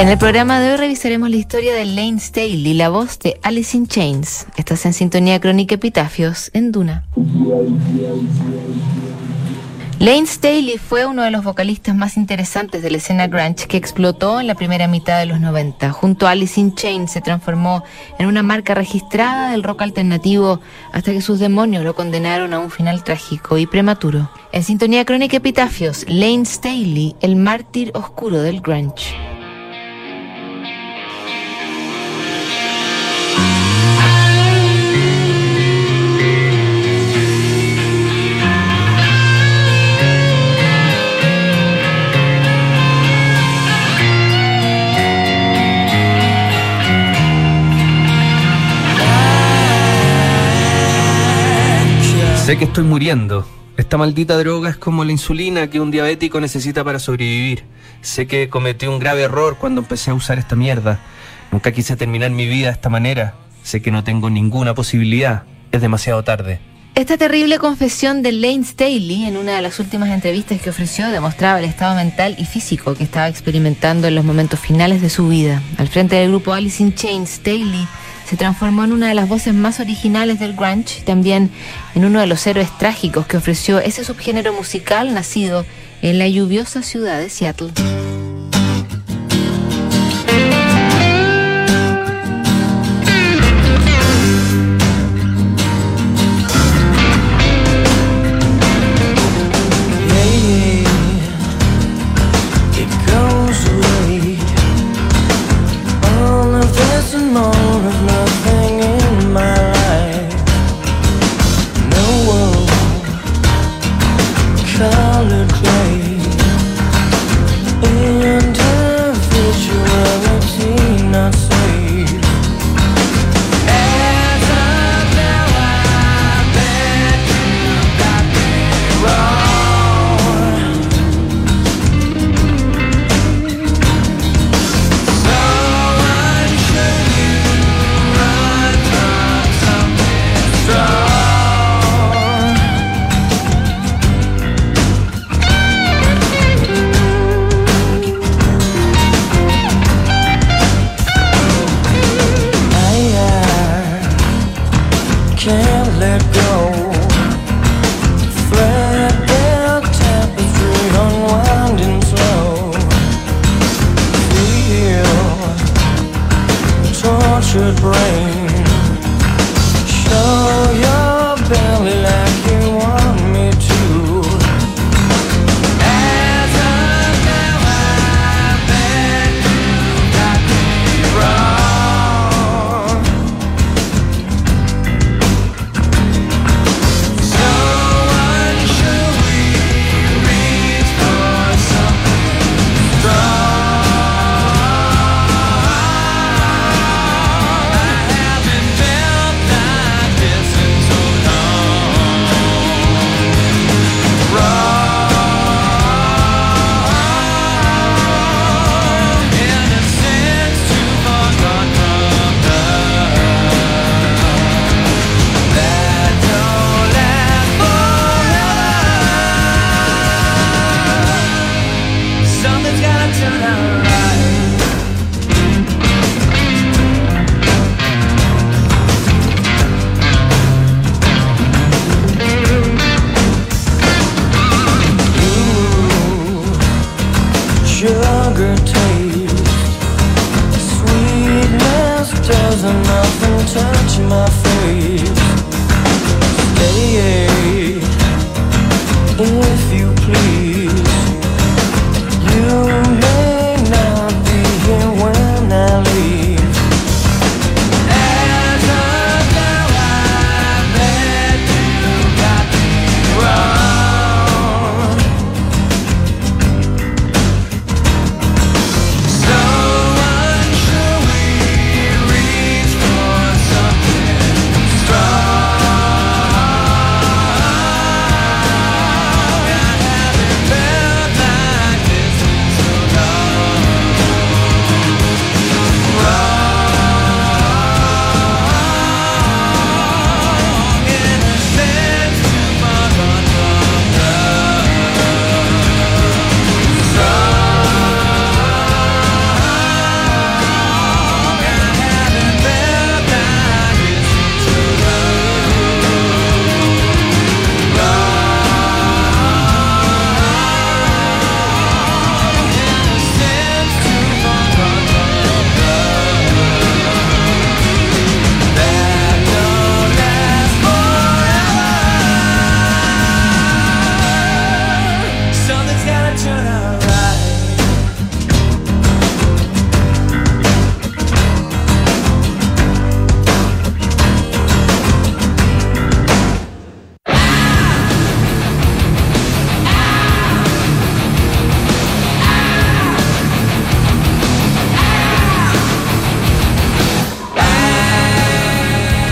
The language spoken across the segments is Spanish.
En el programa de hoy revisaremos la historia de Lane Staley, la voz de Alice in Chains. Estás en sintonía crónica Epitafios en Duna. Lane Staley fue uno de los vocalistas más interesantes de la escena grunge que explotó en la primera mitad de los 90. Junto a Alice in Chains se transformó en una marca registrada del rock alternativo hasta que sus demonios lo condenaron a un final trágico y prematuro. En sintonía crónica Epitafios, Lane Staley, el mártir oscuro del grunge. Sé que estoy muriendo. Esta maldita droga es como la insulina que un diabético necesita para sobrevivir. Sé que cometí un grave error cuando empecé a usar esta mierda. Nunca quise terminar mi vida de esta manera. Sé que no tengo ninguna posibilidad. Es demasiado tarde. Esta terrible confesión de Lane Staley en una de las últimas entrevistas que ofreció demostraba el estado mental y físico que estaba experimentando en los momentos finales de su vida. Al frente del grupo Alice in Chains, Staley se transformó en una de las voces más originales del grunge y también en uno de los héroes trágicos que ofreció ese subgénero musical nacido en la lluviosa ciudad de Seattle. frozen, nothing touch my face.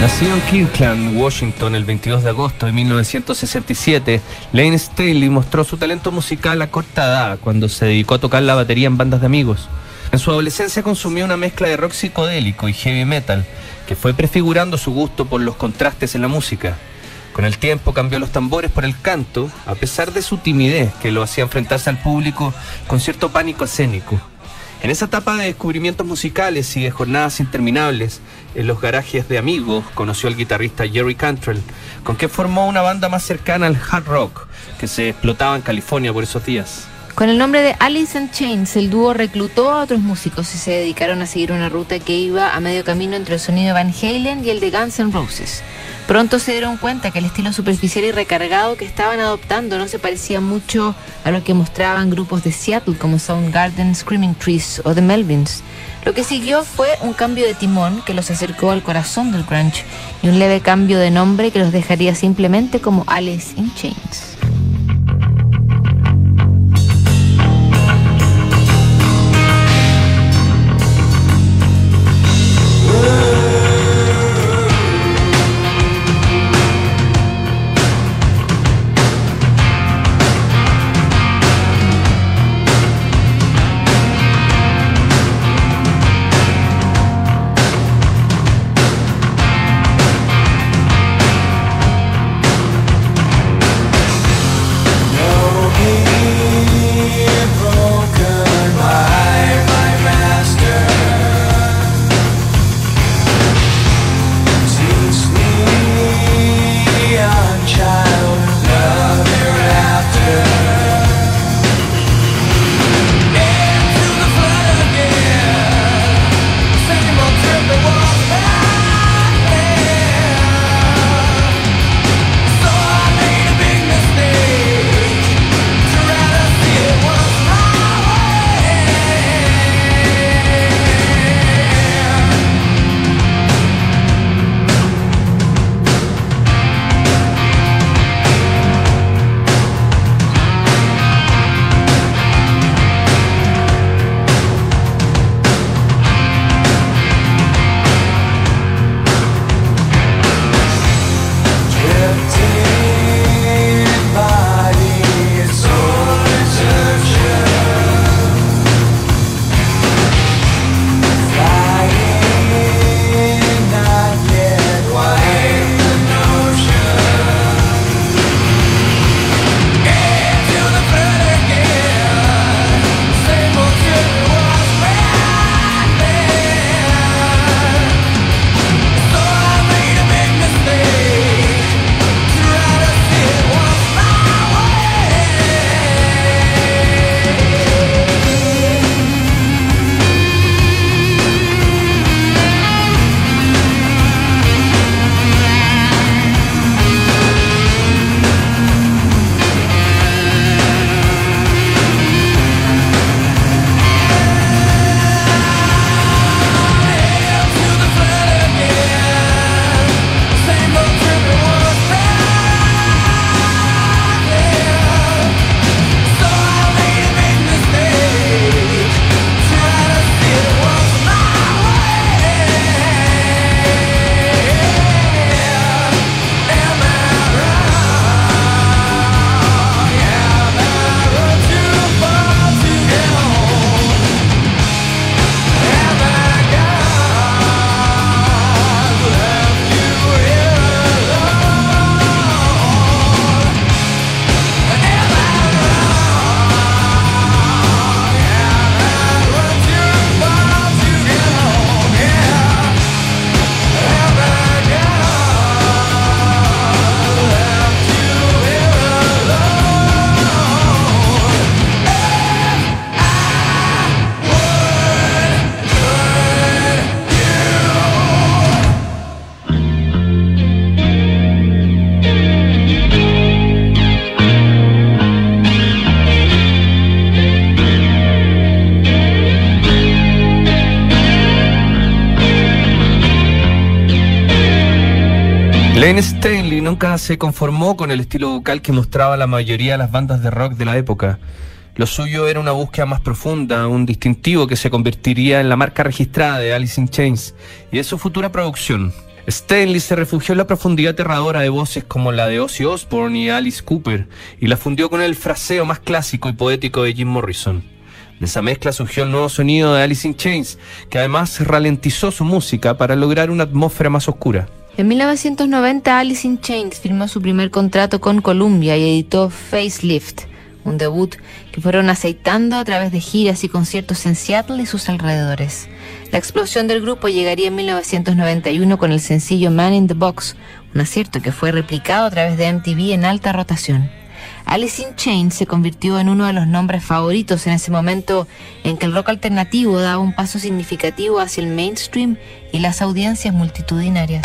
Nacido en Kirkland, Washington, el 22 de agosto de 1967, Lane Staley mostró su talento musical a corta edad cuando se dedicó a tocar la batería en bandas de amigos. En su adolescencia consumió una mezcla de rock psicodélico y heavy metal, que fue prefigurando su gusto por los contrastes en la música. Con el tiempo cambió los tambores por el canto, a pesar de su timidez que lo hacía enfrentarse al público con cierto pánico escénico. En esa etapa de descubrimientos musicales y de jornadas interminables en los garajes de amigos, conoció al guitarrista Jerry Cantrell, con quien formó una banda más cercana al hard rock que se explotaba en California por esos días. Con el nombre de Alice in Chains, el dúo reclutó a otros músicos y se dedicaron a seguir una ruta que iba a medio camino entre el sonido de Van Halen y el de Guns N' Roses. Pronto se dieron cuenta que el estilo superficial y recargado que estaban adoptando no se parecía mucho a lo que mostraban grupos de Seattle como Soundgarden, Screaming Trees o The Melvins. Lo que siguió fue un cambio de timón que los acercó al corazón del grunge y un leve cambio de nombre que los dejaría simplemente como Alice in Chains. child Lane Staley nunca se conformó con el estilo vocal que mostraba la mayoría de las bandas de rock de la época. Lo suyo era una búsqueda más profunda, un distintivo que se convertiría en la marca registrada de Alice in Chains y de su futura producción. Stanley se refugió en la profundidad aterradora de voces como la de Ozzy Osbourne y Alice Cooper y la fundió con el fraseo más clásico y poético de Jim Morrison. De esa mezcla surgió el nuevo sonido de Alice in Chains, que además ralentizó su música para lograr una atmósfera más oscura. En 1990, Alice in Chains firmó su primer contrato con Columbia y editó Facelift, un debut que fueron aceitando a través de giras y conciertos en Seattle y sus alrededores. La explosión del grupo llegaría en 1991 con el sencillo Man in the Box, un acierto que fue replicado a través de MTV en alta rotación. Alice in Chains se convirtió en uno de los nombres favoritos en ese momento en que el rock alternativo daba un paso significativo hacia el mainstream y las audiencias multitudinarias.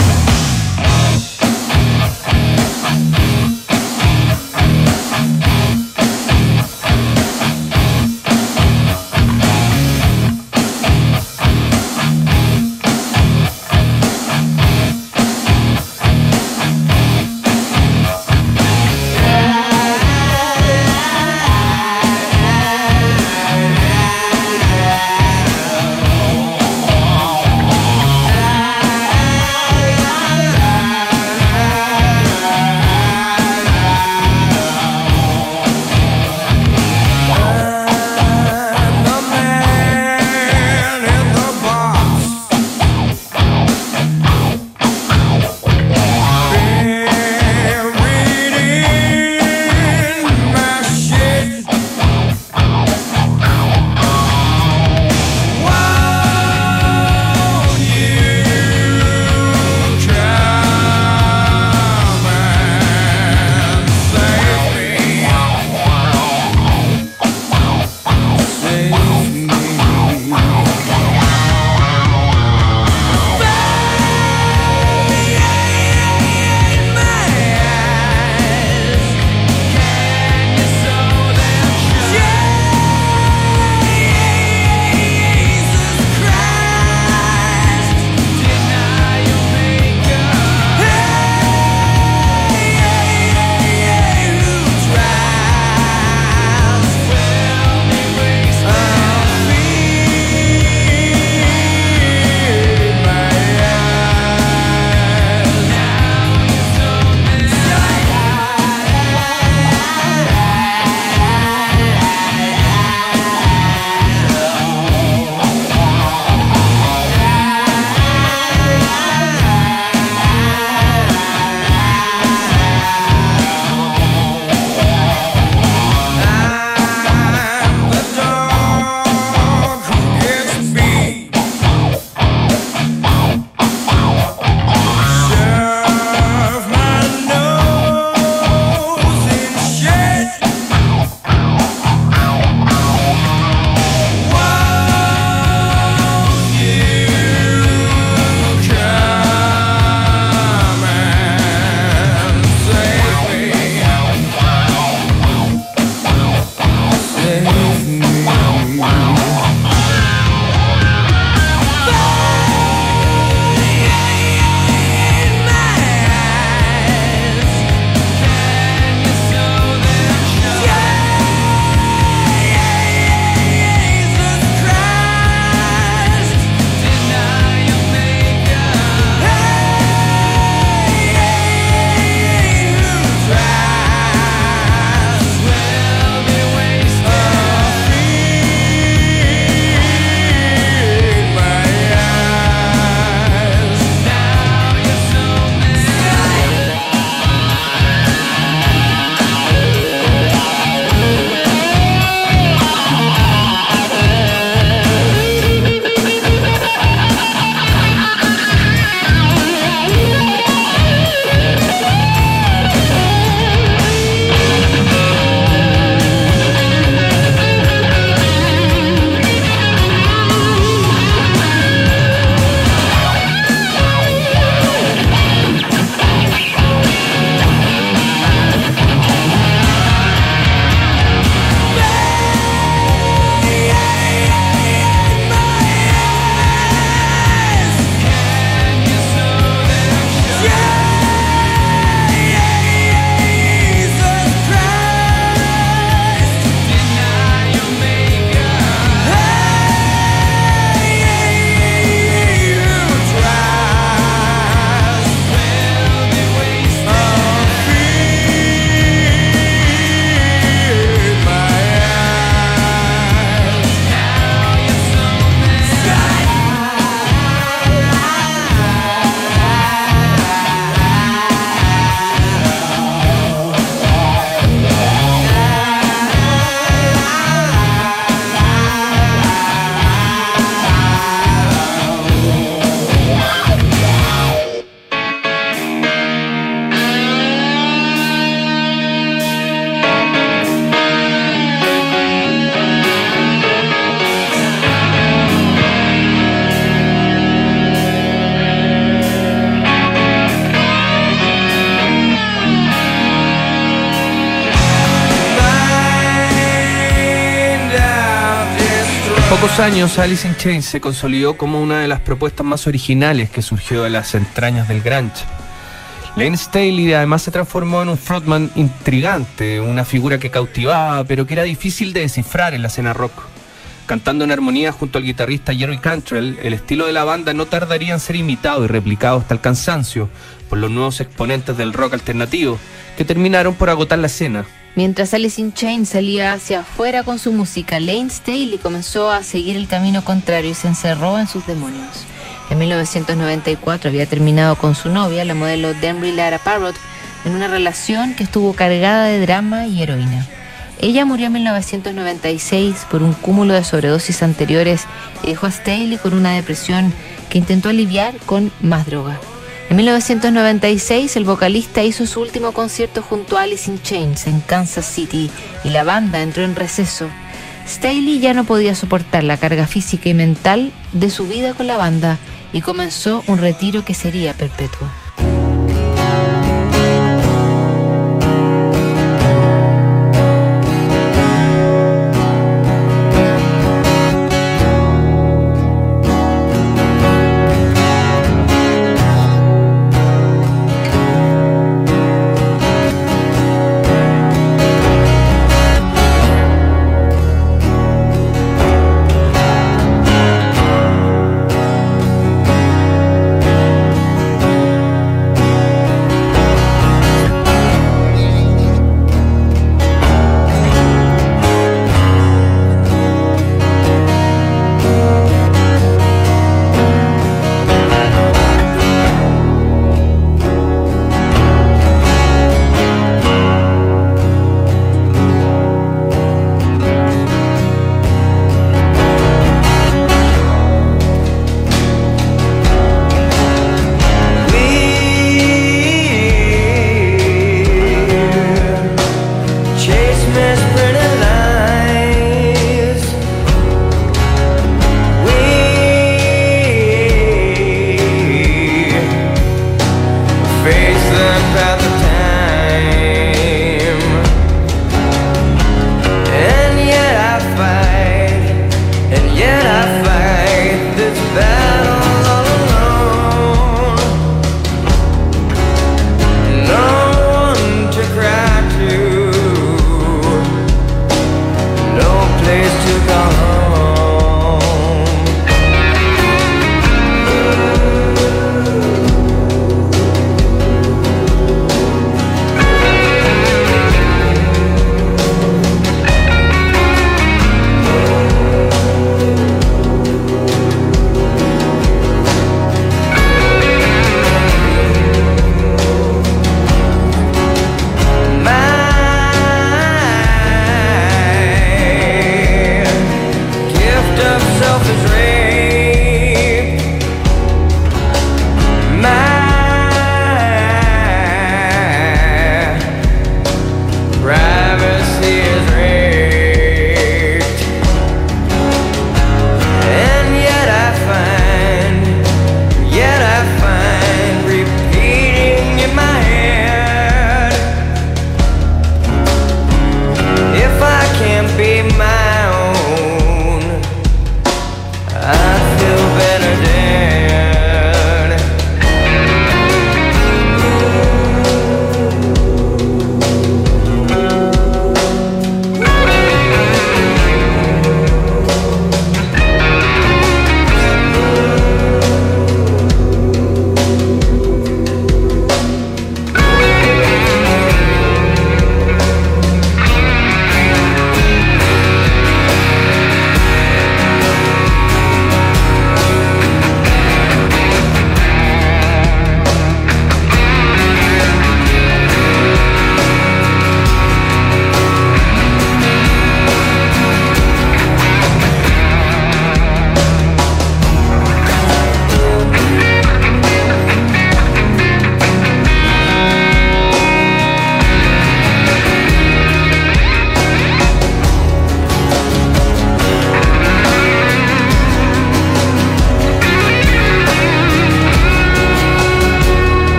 Esos años, Alice in Chains se consolidó como una de las propuestas más originales que surgió de las entrañas del grunge. Lane Staley además se transformó en un frontman intrigante, una figura que cautivaba, pero que era difícil de descifrar en la escena rock. Cantando en armonía junto al guitarrista Jerry Cantrell, el estilo de la banda no tardaría en ser imitado y replicado hasta el cansancio por los nuevos exponentes del rock alternativo, que terminaron por agotar la escena. Mientras Alice in Chains salía hacia afuera con su música, Lane Staley comenzó a seguir el camino contrario y se encerró en sus demonios. En 1994 había terminado con su novia, la modelo Denry Lara Parrott, en una relación que estuvo cargada de drama y heroína. Ella murió en 1996 por un cúmulo de sobredosis anteriores y dejó a Staley con una depresión que intentó aliviar con más droga. En 1996 el vocalista hizo su último concierto junto a Alice in Chains en Kansas City y la banda entró en receso. Staley ya no podía soportar la carga física y mental de su vida con la banda y comenzó un retiro que sería perpetuo.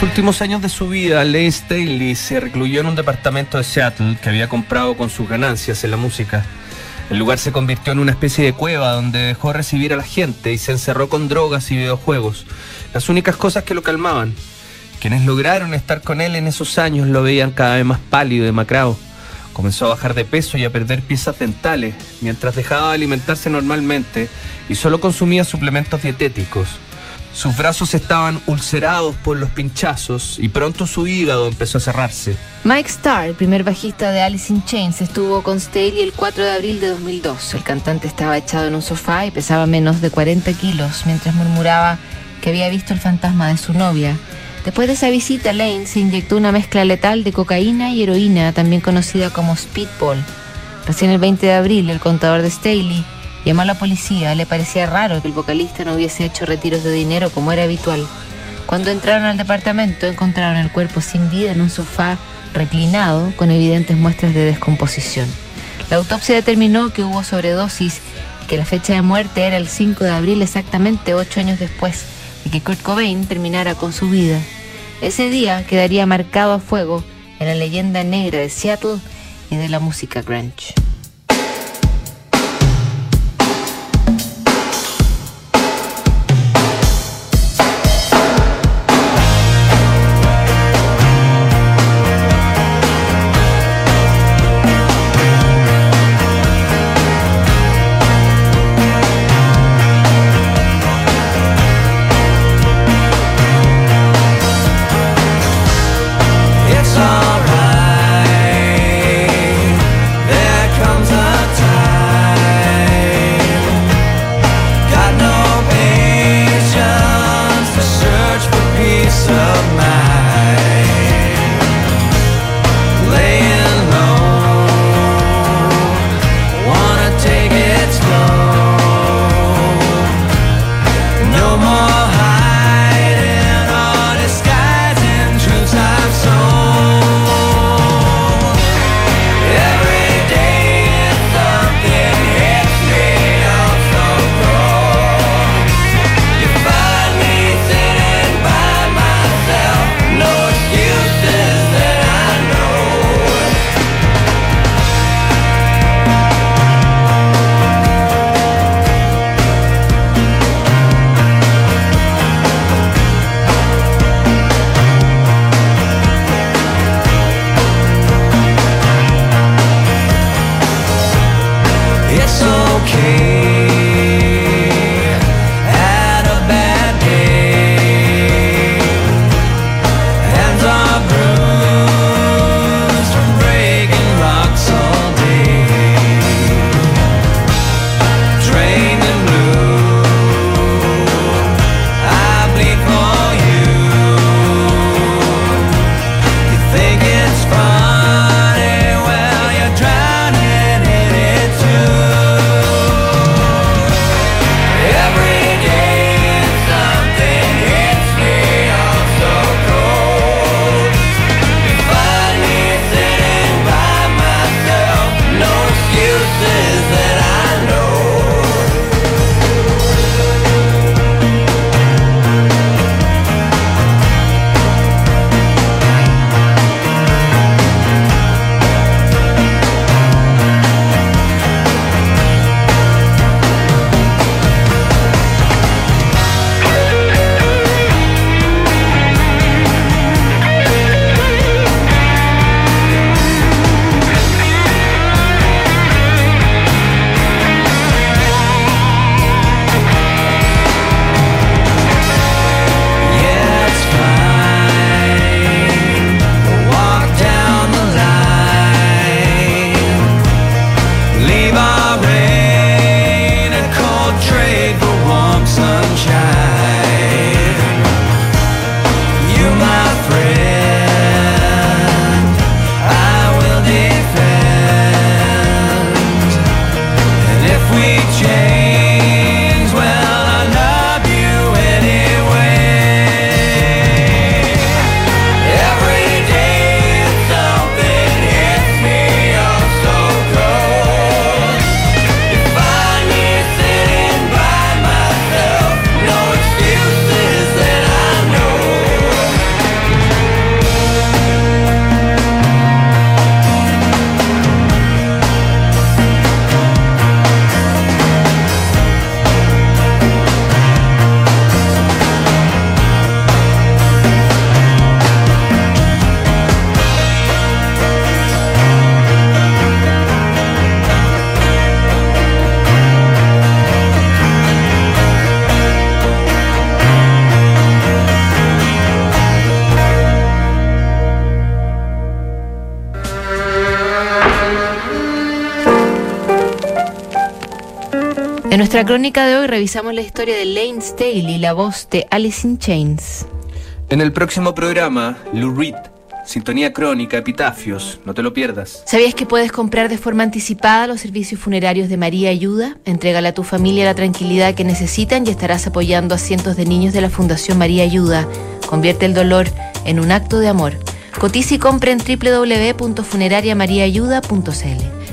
Los últimos años de su vida, Lane Staley se recluyó en un departamento de Seattle que había comprado con sus ganancias en la música. El lugar se convirtió en una especie de cueva donde dejó recibir a la gente y se encerró con drogas y videojuegos, las únicas cosas que lo calmaban. Quienes lograron estar con él en esos años lo veían cada vez más pálido y demacrado. Comenzó a bajar de peso y a perder piezas dentales, mientras dejaba de alimentarse normalmente y solo consumía suplementos dietéticos. Sus brazos estaban ulcerados por los pinchazos y pronto su hígado empezó a cerrarse. Mike Starr, el primer bajista de Alice in Chains, estuvo con Staley el 4 de abril de 2002. El cantante estaba echado en un sofá y pesaba menos de 40 kilos mientras murmuraba que había visto el fantasma de su novia. Después de esa visita, Lane se inyectó una mezcla letal de cocaína y heroína, también conocida como Speedball. Recién el 20 de abril, el contador de Staley llamó a la policía. Le parecía raro que el vocalista no hubiese hecho retiros de dinero como era habitual. Cuando entraron al departamento, encontraron el cuerpo sin vida en un sofá reclinado con evidentes muestras de descomposición. La autopsia determinó que hubo sobredosis que la fecha de muerte era el 5 de abril exactamente ocho años después de que Kurt Cobain terminara con su vida. Ese día quedaría marcado a fuego en la leyenda negra de Seattle y de la música grunge. sunshine. Nuestra crónica de hoy revisamos la historia de Lane Staley, la voz de Alice in Chains. En el próximo programa, Lou Reed, Sintonía Crónica, Epitafios, no te lo pierdas. ¿Sabías que puedes comprar de forma anticipada los servicios funerarios de María Ayuda? Entrégale a tu familia la tranquilidad que necesitan y estarás apoyando a cientos de niños de la Fundación María Ayuda. Convierte el dolor en un acto de amor. Cotiza y compra en www.funerariamariaayuda.cl.